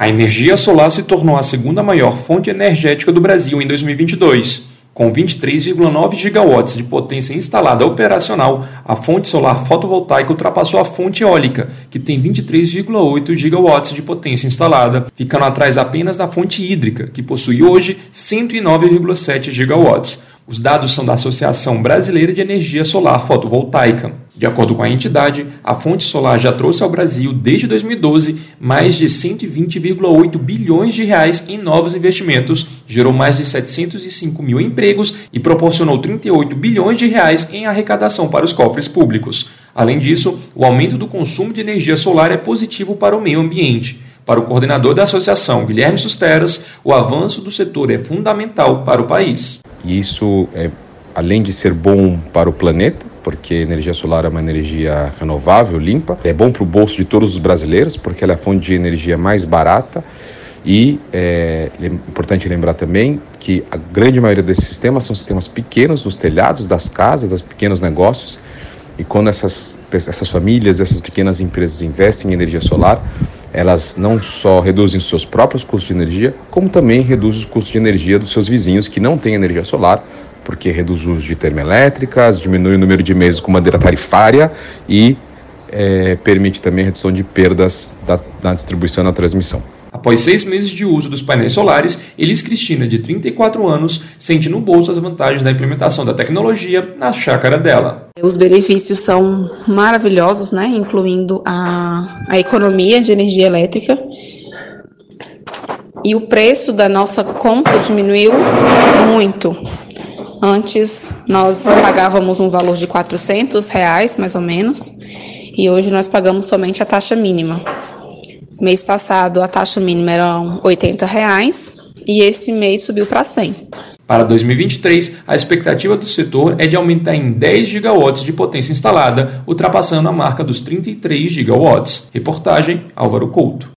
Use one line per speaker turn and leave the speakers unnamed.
A energia solar se tornou a segunda maior fonte energética do Brasil em 2022. Com 23,9 gigawatts de potência instalada operacional, a fonte solar fotovoltaica ultrapassou a fonte eólica, que tem 23,8 gigawatts de potência instalada, ficando atrás apenas da fonte hídrica, que possui hoje 109,7 gigawatts. Os dados são da Associação Brasileira de Energia Solar Fotovoltaica. De acordo com a entidade, a fonte solar já trouxe ao Brasil, desde 2012, mais de 120,8 bilhões de reais em novos investimentos, gerou mais de 705 mil empregos e proporcionou 38 bilhões de reais em arrecadação para os cofres públicos. Além disso, o aumento do consumo de energia solar é positivo para o meio ambiente. Para o coordenador da associação, Guilherme Susteras, o avanço do setor é fundamental para o país.
Isso, é, além de ser bom para o planeta, porque energia solar é uma energia renovável, limpa, é bom para o bolso de todos os brasileiros, porque ela é a fonte de energia mais barata. E é, é importante lembrar também que a grande maioria desses sistemas são sistemas pequenos, nos telhados das casas, dos pequenos negócios. E quando essas, essas famílias, essas pequenas empresas investem em energia solar, elas não só reduzem os seus próprios custos de energia, como também reduzem os custos de energia dos seus vizinhos que não têm energia solar, porque reduz o uso de termoelétricas, diminui o número de meses com bandeira tarifária e é, permite também a redução de perdas da, na distribuição e na transmissão.
Após seis meses de uso dos painéis solares, Elis Cristina, de 34 anos, sente no bolso as vantagens da implementação da tecnologia na chácara dela.
Os benefícios são maravilhosos, né? incluindo a, a economia de energia elétrica. E o preço da nossa conta diminuiu muito. Antes nós pagávamos um valor de 400 reais, mais ou menos, e hoje nós pagamos somente a taxa mínima. Mês passado a taxa mínima era 80 reais e esse mês subiu para 100.
Para 2023, a expectativa do setor é de aumentar em 10 gigawatts de potência instalada, ultrapassando a marca dos 33 gigawatts. Reportagem Álvaro Couto.